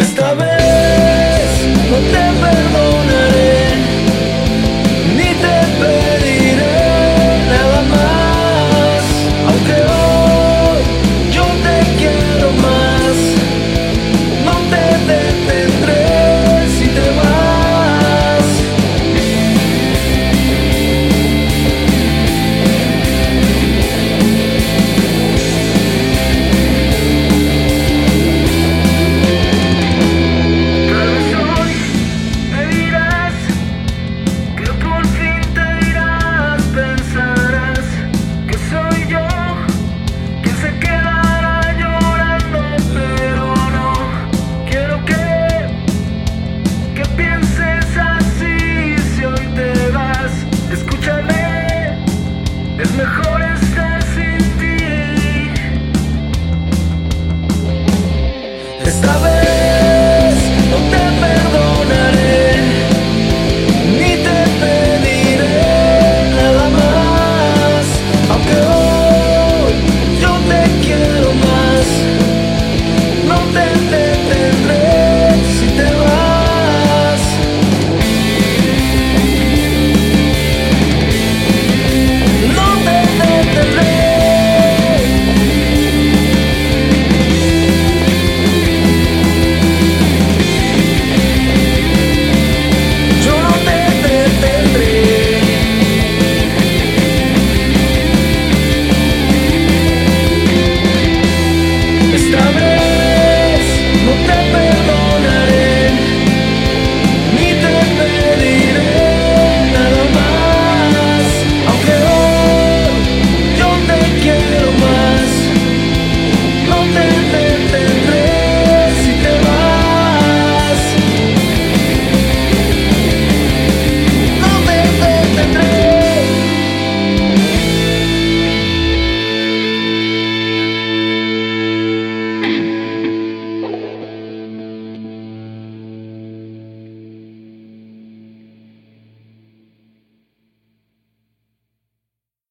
Esta vez no te Es mejor estar sin ti. Esta vez. está bem.